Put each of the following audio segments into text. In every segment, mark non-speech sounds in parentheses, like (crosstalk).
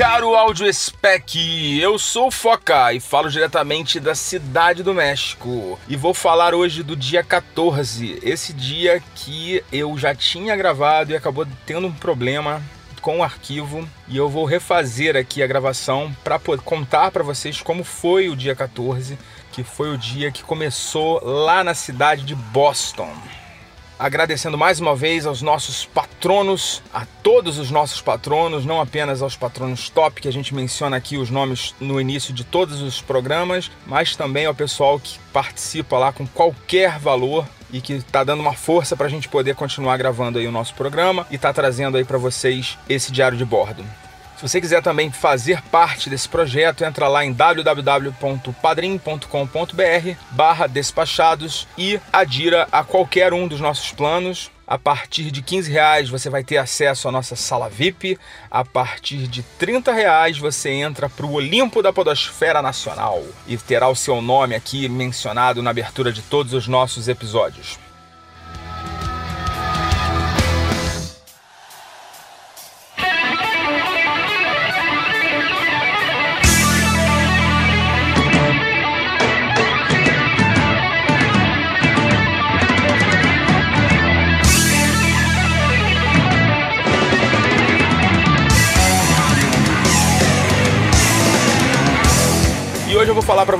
Caro áudio spec. Eu sou o Foca e falo diretamente da cidade do México. E vou falar hoje do dia 14, esse dia que eu já tinha gravado e acabou tendo um problema com o arquivo e eu vou refazer aqui a gravação para contar para vocês como foi o dia 14, que foi o dia que começou lá na cidade de Boston agradecendo mais uma vez aos nossos patronos, a todos os nossos patronos, não apenas aos patronos top, que a gente menciona aqui os nomes no início de todos os programas, mas também ao pessoal que participa lá com qualquer valor e que está dando uma força para a gente poder continuar gravando aí o nosso programa e está trazendo aí para vocês esse diário de bordo. Se você quiser também fazer parte desse projeto, entra lá em www.padrim.com.br barra despachados e adira a qualquer um dos nossos planos. A partir de 15 reais você vai ter acesso à nossa sala VIP. A partir de 30 reais você entra para o Olimpo da Podosfera Nacional e terá o seu nome aqui mencionado na abertura de todos os nossos episódios.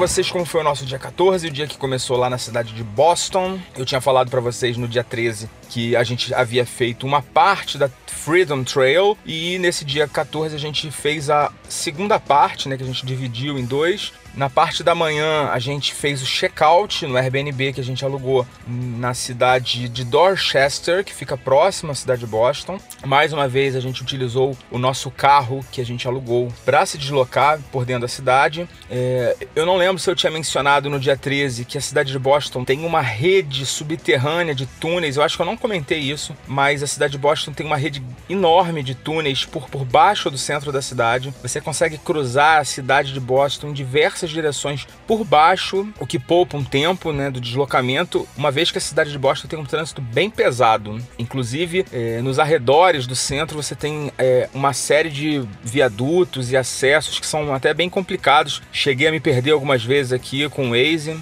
Vocês como foi o nosso dia 14, o dia que começou lá na cidade de Boston. Eu tinha falado para vocês no dia 13 que a gente havia feito uma parte da Freedom Trail e nesse dia 14 a gente fez a segunda parte, né, que a gente dividiu em dois. Na parte da manhã, a gente fez o check-out no Airbnb que a gente alugou na cidade de Dorchester, que fica próxima à cidade de Boston. Mais uma vez, a gente utilizou o nosso carro que a gente alugou para se deslocar por dentro da cidade. É, eu não lembro se eu tinha mencionado no dia 13 que a cidade de Boston tem uma rede subterrânea de túneis. Eu acho que eu não comentei isso, mas a cidade de Boston tem uma rede enorme de túneis por, por baixo do centro da cidade. Você consegue cruzar a cidade de Boston em diversas diversas direções por baixo, o que poupa um tempo né, do deslocamento, uma vez que a cidade de Boston tem um trânsito bem pesado. Inclusive, é, nos arredores do centro você tem é, uma série de viadutos e acessos que são até bem complicados. Cheguei a me perder algumas vezes aqui com o Waze.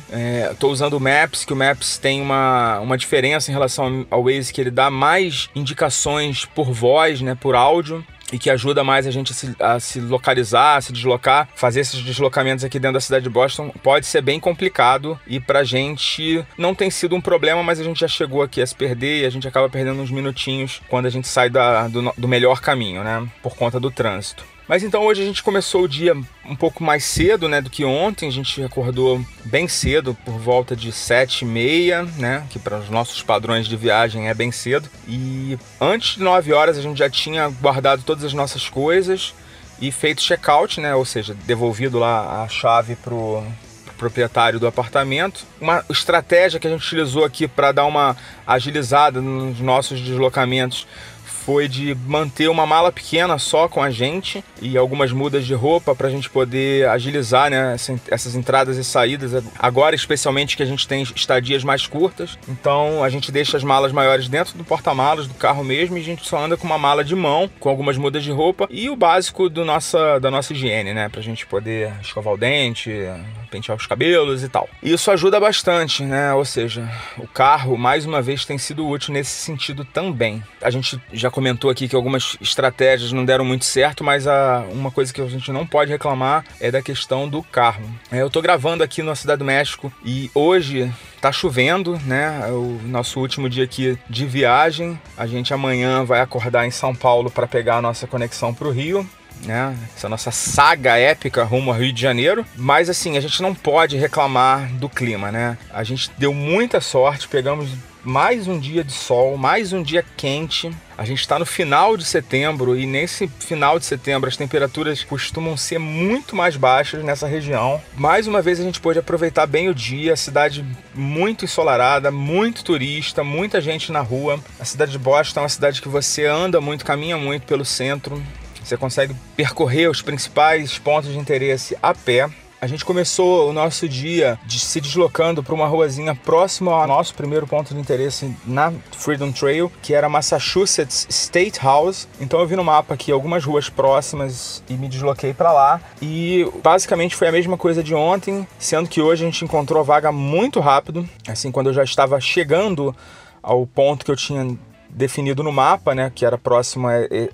Estou é, usando o Maps, que o Maps tem uma, uma diferença em relação ao Waze, que ele dá mais indicações por voz, né, por áudio e que ajuda mais a gente a se, a se, localizar, a se deslocar, fazer esses deslocamentos aqui dentro da cidade de Boston pode ser bem complicado e pra gente não tem sido um problema, mas a gente já chegou aqui a se perder e a gente acaba perdendo uns minutinhos quando a gente sai da, do, do melhor caminho, né? Por conta do trânsito. Mas então hoje a gente começou o dia um pouco mais cedo, né, do que ontem. A gente acordou bem cedo, por volta de sete e meia, né, que para os nossos padrões de viagem é bem cedo. E antes de 9 horas a gente já tinha guardado todas as nossas coisas e feito check-out, né, ou seja, devolvido lá a chave pro proprietário do apartamento. Uma estratégia que a gente utilizou aqui para dar uma agilizada nos nossos deslocamentos foi de manter uma mala pequena só com a gente e algumas mudas de roupa para a gente poder agilizar né, essas entradas e saídas. Agora, especialmente que a gente tem estadias mais curtas, então a gente deixa as malas maiores dentro do porta-malas do carro mesmo e a gente só anda com uma mala de mão com algumas mudas de roupa e o básico do nossa, da nossa higiene, né, para a gente poder escovar o dente, pentear os cabelos e tal. Isso ajuda bastante, né? Ou seja, o carro, mais uma vez, tem sido útil nesse sentido também. A gente já comentou aqui que algumas estratégias não deram muito certo, mas a, uma coisa que a gente não pode reclamar é da questão do carro. É, eu tô gravando aqui na Cidade do México e hoje tá chovendo, né? É o nosso último dia aqui de viagem. A gente amanhã vai acordar em São Paulo para pegar a nossa conexão para o Rio né? Essa nossa saga épica rumo ao Rio de Janeiro. Mas assim, a gente não pode reclamar do clima, né? A gente deu muita sorte, pegamos mais um dia de sol, mais um dia quente. A gente está no final de setembro e nesse final de setembro as temperaturas costumam ser muito mais baixas nessa região. Mais uma vez a gente pôde aproveitar bem o dia, cidade muito ensolarada, muito turista, muita gente na rua. A cidade de Boston é uma cidade que você anda muito, caminha muito pelo centro. Você consegue percorrer os principais pontos de interesse a pé. A gente começou o nosso dia de se deslocando para uma ruazinha próxima ao nosso primeiro ponto de interesse na Freedom Trail, que era Massachusetts State House. Então eu vi no mapa aqui algumas ruas próximas e me desloquei para lá. E basicamente foi a mesma coisa de ontem, sendo que hoje a gente encontrou a vaga muito rápido. Assim, quando eu já estava chegando ao ponto que eu tinha definido no mapa, né, que era próximo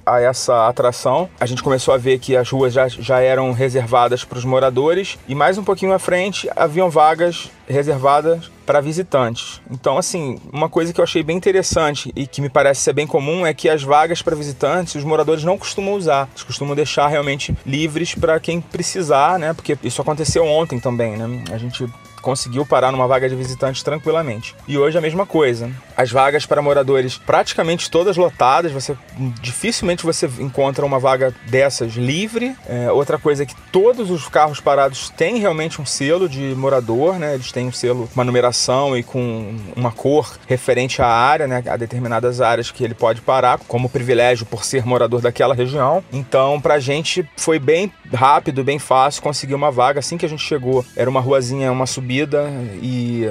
a, essa atração. A gente começou a ver que as ruas já, já eram reservadas para os moradores e mais um pouquinho à frente haviam vagas reservadas para visitantes. Então, assim, uma coisa que eu achei bem interessante e que me parece ser bem comum é que as vagas para visitantes os moradores não costumam usar. Eles costumam deixar realmente livres para quem precisar, né? Porque isso aconteceu ontem também, né? A gente conseguiu parar numa vaga de visitante tranquilamente. E hoje a mesma coisa. As vagas para moradores praticamente todas lotadas, você dificilmente você encontra uma vaga dessas livre. É, outra coisa é que todos os carros parados têm realmente um selo de morador, né? Eles têm um selo, uma numeração e com uma cor referente à área, né? A determinadas áreas que ele pode parar, como privilégio por ser morador daquela região. Então, pra gente foi bem rápido, bem fácil conseguir uma vaga. Assim que a gente chegou, era uma ruazinha, uma subida subida e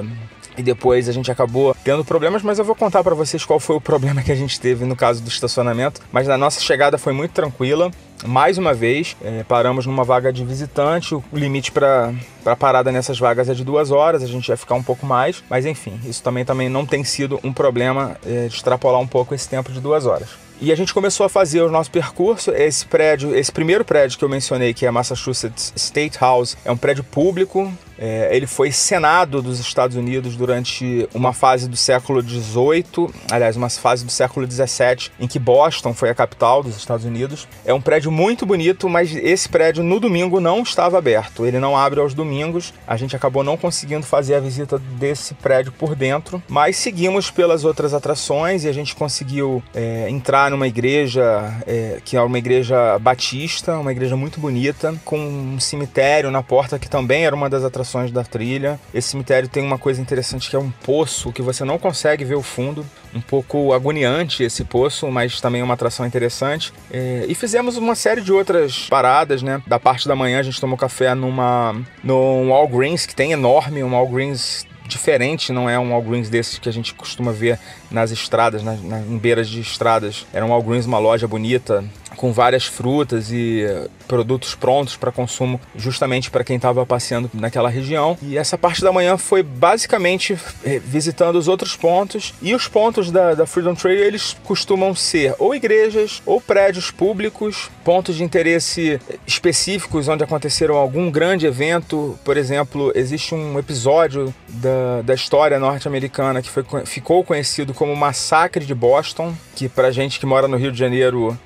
e depois a gente acabou tendo problemas, mas eu vou contar para vocês qual foi o problema que a gente teve no caso do estacionamento. Mas na nossa chegada foi muito tranquila. Mais uma vez, é, paramos numa vaga de visitante. O limite para parada nessas vagas é de duas horas. A gente ia ficar um pouco mais, mas enfim, isso também, também não tem sido um problema é, extrapolar um pouco esse tempo de duas horas. E a gente começou a fazer o nosso percurso. Esse prédio, esse primeiro prédio que eu mencionei, que é Massachusetts State House, é um prédio público é, ele foi senado dos Estados Unidos durante uma fase do século XVIII, aliás, uma fase do século XVII, em que Boston foi a capital dos Estados Unidos. É um prédio muito bonito, mas esse prédio no domingo não estava aberto. Ele não abre aos domingos. A gente acabou não conseguindo fazer a visita desse prédio por dentro, mas seguimos pelas outras atrações e a gente conseguiu é, entrar numa igreja é, que é uma igreja batista, uma igreja muito bonita, com um cemitério na porta que também era uma das atrações da trilha. Esse cemitério tem uma coisa interessante que é um poço que você não consegue ver o fundo. Um pouco agoniante esse poço, mas também é uma atração interessante. É, e fizemos uma série de outras paradas, né? Da parte da manhã a gente tomou café numa num Walgreens que tem enorme, um Walgreens diferente, não é um Walgreens desses que a gente costuma ver nas estradas, na, na, em beiras de estradas. Era um Walgreens, uma loja bonita, com várias frutas e eh, produtos prontos para consumo, justamente para quem estava passeando naquela região. E essa parte da manhã foi basicamente eh, visitando os outros pontos. E os pontos da, da Freedom Trail eles costumam ser ou igrejas ou prédios públicos, pontos de interesse específicos onde aconteceram algum grande evento. Por exemplo, existe um episódio da, da história norte-americana que foi, ficou conhecido como Massacre de Boston, que para gente que mora no Rio de Janeiro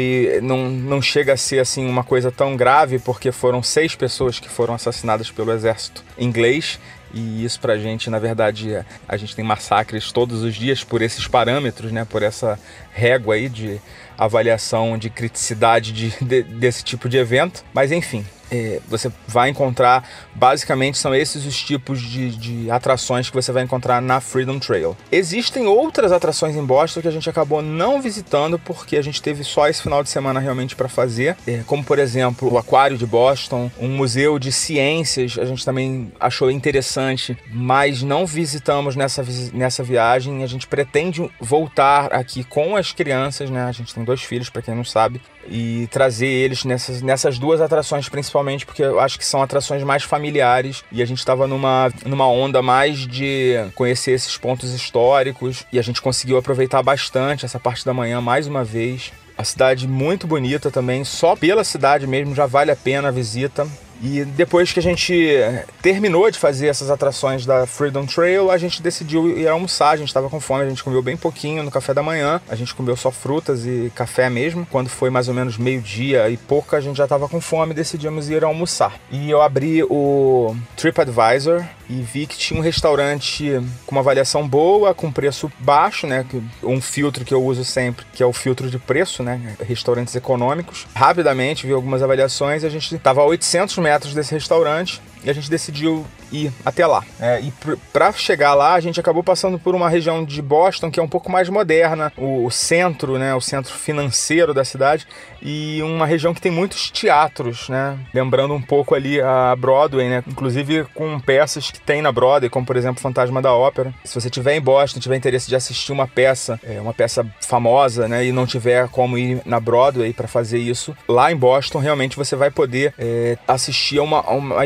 foi não, não chega a ser assim uma coisa tão grave porque foram seis pessoas que foram assassinadas pelo exército inglês e isso pra gente, na verdade, é, a gente tem massacres todos os dias por esses parâmetros, né? Por essa régua aí de avaliação de criticidade de, de, desse tipo de evento. Mas enfim, é, você vai encontrar, basicamente são esses os tipos de, de, atrações que você vai encontrar na Freedom Trail. Existem outras atrações em Boston que a gente acabou não visitando porque a gente teve só esse final de semana realmente para fazer, é, como por exemplo o Aquário de Boston, um museu de ciências, a gente também achou interessante, mas não visitamos nessa, nessa viagem. A gente pretende voltar aqui com as crianças, né? A gente tem dois filhos, para quem não sabe, e trazer eles nessas, nessas duas atrações, principalmente porque eu acho que são atrações mais familiares e a gente estava numa, numa onda mais de conhecer esses pontos históricos e a gente conseguiu aproveitar bastante essa parte da manhã mais uma vez. A cidade muito bonita também, só pela cidade mesmo já vale a pena a visita. E depois que a gente terminou de fazer essas atrações da Freedom Trail, a gente decidiu ir almoçar. A gente estava com fome, a gente comeu bem pouquinho no café da manhã. A gente comeu só frutas e café mesmo. Quando foi mais ou menos meio-dia e pouco, a gente já estava com fome e decidimos ir almoçar. E eu abri o TripAdvisor e vi que tinha um restaurante com uma avaliação boa, com preço baixo, né? Um filtro que eu uso sempre, que é o filtro de preço, né? Restaurantes econômicos. Rapidamente vi algumas avaliações e a gente estava a 800 metros desse restaurante e a gente decidiu ir até lá. É, e para chegar lá, a gente acabou passando por uma região de Boston que é um pouco mais moderna, o, o, centro, né, o centro financeiro da cidade, e uma região que tem muitos teatros, né, lembrando um pouco ali a Broadway, né, inclusive com peças que tem na Broadway, como por exemplo Fantasma da Ópera. Se você tiver em Boston, tiver interesse de assistir uma peça, é, uma peça famosa, né, e não tiver como ir na Broadway para fazer isso, lá em Boston realmente você vai poder é, assistir a, uma, a, uma,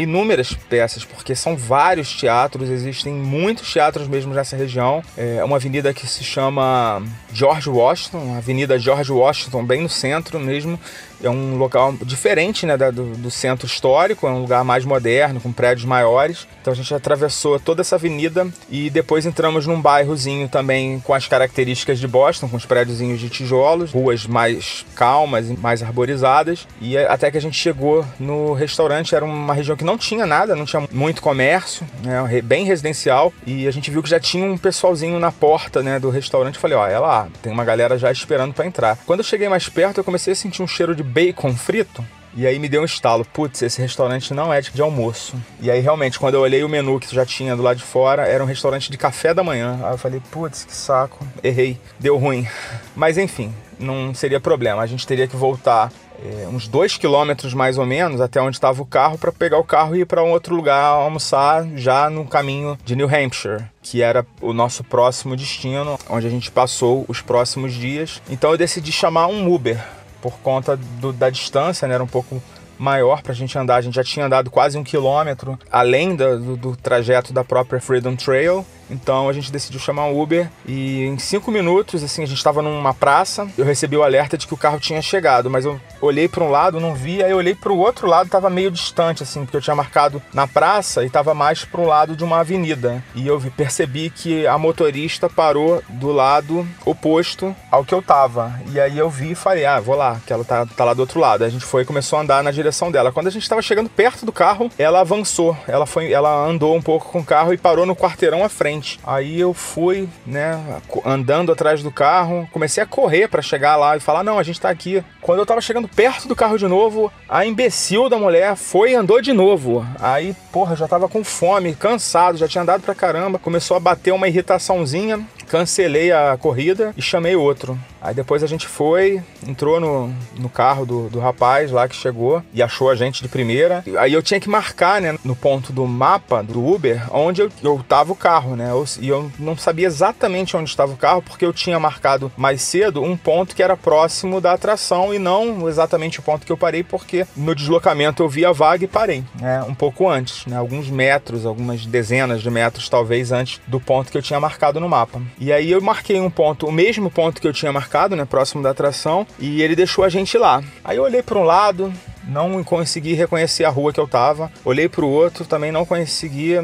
inúmeras peças, porque são vários teatros, existem muitos teatros mesmo nessa região. É uma avenida que se chama George Washington, Avenida George Washington, bem no centro mesmo. É um local diferente né, do, do centro histórico, é um lugar mais moderno, com prédios maiores. Então a gente atravessou toda essa avenida e depois entramos num bairrozinho também com as características de Boston, com os prédiozinhos de tijolos, ruas mais calmas e mais arborizadas. E até que a gente chegou no restaurante, era uma região que não tinha nada, não tinha muito comércio, né, bem residencial. E a gente viu que já tinha um pessoalzinho na porta né, do restaurante. Falei, ó, é lá, tem uma galera já esperando para entrar. Quando eu cheguei mais perto, eu comecei a sentir um cheiro de bacon frito. E aí me deu um estalo, putz, esse restaurante não é de almoço. E aí realmente, quando eu olhei o menu que já tinha do lado de fora, era um restaurante de café da manhã. Aí eu falei, putz, que saco, errei, deu ruim. (laughs) Mas enfim, não seria problema. A gente teria que voltar é, uns dois quilômetros mais ou menos até onde estava o carro para pegar o carro e ir para um outro lugar almoçar já no caminho de New Hampshire, que era o nosso próximo destino, onde a gente passou os próximos dias. Então eu decidi chamar um Uber por conta do, da distância, né? Era um pouco maior para a gente andar. A gente já tinha andado quase um quilômetro além do, do, trajeto da própria Freedom Trail. Então a gente decidiu chamar um Uber e em cinco minutos, assim, a gente estava numa praça. Eu recebi o alerta de que o carro tinha chegado, mas eu olhei para um lado, não vi, aí eu olhei para o outro lado, estava meio distante, assim, porque eu tinha marcado na praça e estava mais para o lado de uma avenida. E eu percebi que a motorista parou do lado oposto ao que eu tava. E aí eu vi e falei, ah, vou lá, que ela tá, tá lá do outro lado. A gente foi e começou a andar na direção dela. Quando a gente estava chegando perto do carro, ela avançou, ela foi, ela andou um pouco com o carro e parou no quarteirão à frente frente. Aí eu fui, né, andando atrás do carro, comecei a correr para chegar lá e falar: "Não, a gente tá aqui". Quando eu tava chegando perto do carro de novo, a imbecil da mulher foi e andou de novo. Aí, porra, já tava com fome, cansado, já tinha andado pra caramba, começou a bater uma irritaçãozinha cancelei a corrida e chamei outro. Aí depois a gente foi, entrou no, no carro do, do rapaz lá que chegou e achou a gente de primeira. Aí eu tinha que marcar, né, no ponto do mapa do Uber, onde eu, eu tava o carro, né? Eu, e eu não sabia exatamente onde estava o carro, porque eu tinha marcado mais cedo um ponto que era próximo da atração e não exatamente o ponto que eu parei, porque no deslocamento eu vi a vaga e parei, né? Um pouco antes, né? Alguns metros, algumas dezenas de metros talvez antes do ponto que eu tinha marcado no mapa. E aí eu marquei um ponto, o mesmo ponto que eu tinha marcado, né, próximo da atração, e ele deixou a gente lá. Aí eu olhei para um lado, não consegui reconhecer a rua que eu tava. Olhei para o outro, também não conseguia,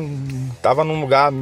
tava num lugar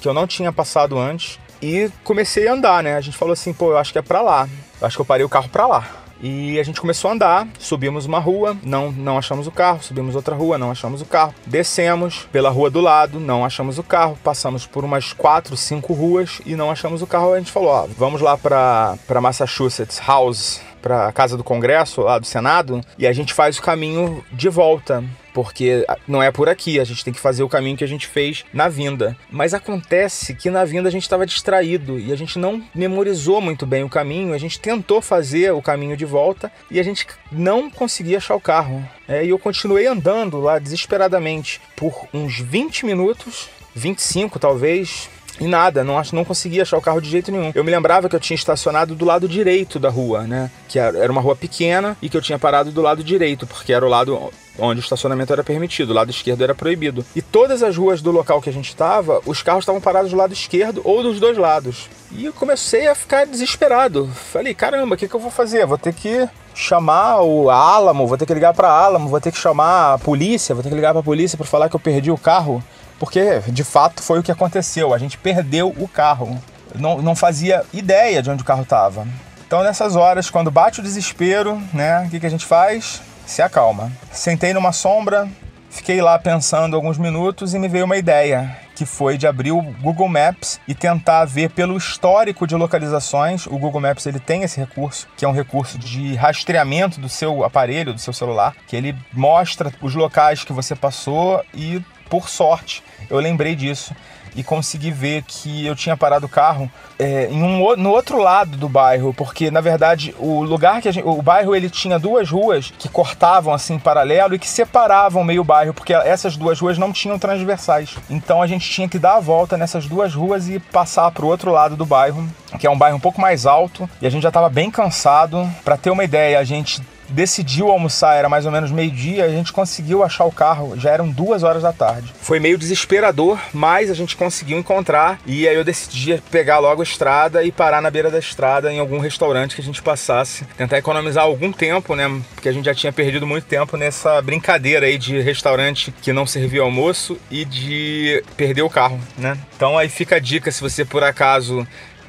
que eu não tinha passado antes. E comecei a andar, né? A gente falou assim, pô, eu acho que é para lá. Eu acho que eu parei o carro para lá. E a gente começou a andar, subimos uma rua, não, não achamos o carro, subimos outra rua, não achamos o carro, descemos pela rua do lado, não achamos o carro, passamos por umas quatro, cinco ruas e não achamos o carro. A gente falou: ó, vamos lá para Massachusetts House, para a casa do Congresso, lá do Senado, e a gente faz o caminho de volta porque não é por aqui, a gente tem que fazer o caminho que a gente fez na vinda. Mas acontece que na vinda a gente estava distraído e a gente não memorizou muito bem o caminho, a gente tentou fazer o caminho de volta e a gente não conseguia achar o carro. É, e eu continuei andando lá desesperadamente por uns 20 minutos, 25 talvez, e nada, não, não conseguia achar o carro de jeito nenhum. Eu me lembrava que eu tinha estacionado do lado direito da rua, né? Que era uma rua pequena e que eu tinha parado do lado direito, porque era o lado onde o estacionamento era permitido, o lado esquerdo era proibido. E todas as ruas do local que a gente estava, os carros estavam parados do lado esquerdo ou dos dois lados. E eu comecei a ficar desesperado. Falei, caramba, o que, que eu vou fazer? Vou ter que chamar o Alamo, vou ter que ligar para Alamo, vou ter que chamar a polícia, vou ter que ligar para a polícia para falar que eu perdi o carro, porque de fato foi o que aconteceu. A gente perdeu o carro. Não, não fazia ideia de onde o carro estava. Então nessas horas, quando bate o desespero, né, o que, que a gente faz? Se acalma. Sentei numa sombra, fiquei lá pensando alguns minutos e me veio uma ideia que foi de abrir o Google Maps e tentar ver pelo histórico de localizações. O Google Maps ele tem esse recurso, que é um recurso de rastreamento do seu aparelho, do seu celular, que ele mostra os locais que você passou e, por sorte, eu lembrei disso e consegui ver que eu tinha parado o carro é, em um, no outro lado do bairro, porque na verdade o lugar que gente, o bairro ele tinha duas ruas que cortavam assim paralelo e que separavam meio bairro, porque essas duas ruas não tinham transversais. Então a gente tinha que dar a volta nessas duas ruas e passar para o outro lado do bairro, que é um bairro um pouco mais alto, e a gente já estava bem cansado. Para ter uma ideia, a gente decidiu almoçar, era mais ou menos meio-dia, a gente conseguiu achar o carro, já eram duas horas da tarde. Foi meio desesperador, mas a gente conseguiu encontrar e aí eu decidi pegar logo a estrada e parar na beira da estrada em algum restaurante que a gente passasse, tentar economizar algum tempo, né? Porque a gente já tinha perdido muito tempo nessa brincadeira aí de restaurante que não servia almoço e de perder o carro, né? Então aí fica a dica se você por acaso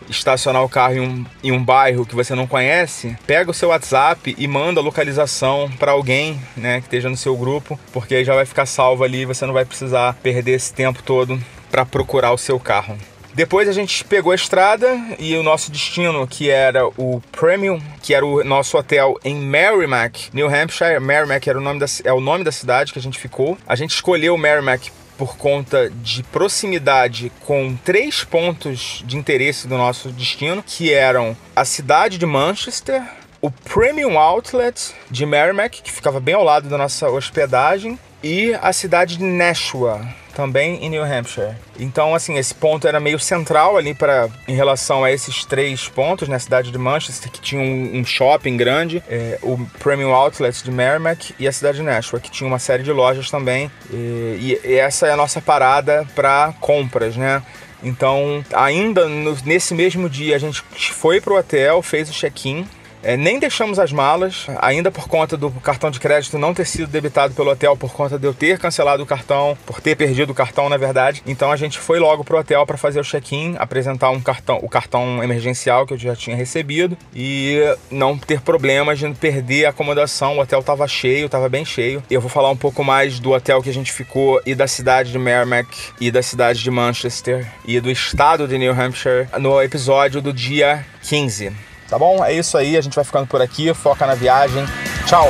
estacionar o carro em um, em um bairro que você não conhece, pega o seu WhatsApp e manda a localização para alguém, né, que esteja no seu grupo, porque aí já vai ficar salvo ali, você não vai precisar perder esse tempo todo para procurar o seu carro. Depois a gente pegou a estrada e o nosso destino, que era o Premium, que era o nosso hotel em Merrimack, New Hampshire. Merrimack era o nome da, é o nome da cidade que a gente ficou. A gente escolheu Merrimack por conta de proximidade com três pontos de interesse do nosso destino, que eram a cidade de Manchester, o Premium Outlet de Merrimack, que ficava bem ao lado da nossa hospedagem, e a cidade de Nashua, também em New Hampshire. Então, assim, esse ponto era meio central ali para em relação a esses três pontos, na né? cidade de Manchester, que tinha um, um shopping grande, é, o Premium Outlet de Merrimack e a cidade de Nashua, que tinha uma série de lojas também. E, e essa é a nossa parada para compras, né? Então, ainda no, nesse mesmo dia, a gente foi pro hotel, fez o check-in é, nem deixamos as malas, ainda por conta do cartão de crédito não ter sido debitado pelo hotel, por conta de eu ter cancelado o cartão, por ter perdido o cartão, na verdade. Então a gente foi logo pro hotel para fazer o check-in, apresentar um cartão, o cartão emergencial que eu já tinha recebido e não ter problemas de perder a acomodação. O hotel estava cheio, estava bem cheio. Eu vou falar um pouco mais do hotel que a gente ficou e da cidade de Merrimack e da cidade de Manchester e do estado de New Hampshire no episódio do dia 15. Tá bom? É isso aí, a gente vai ficando por aqui. Foca na viagem. Tchau!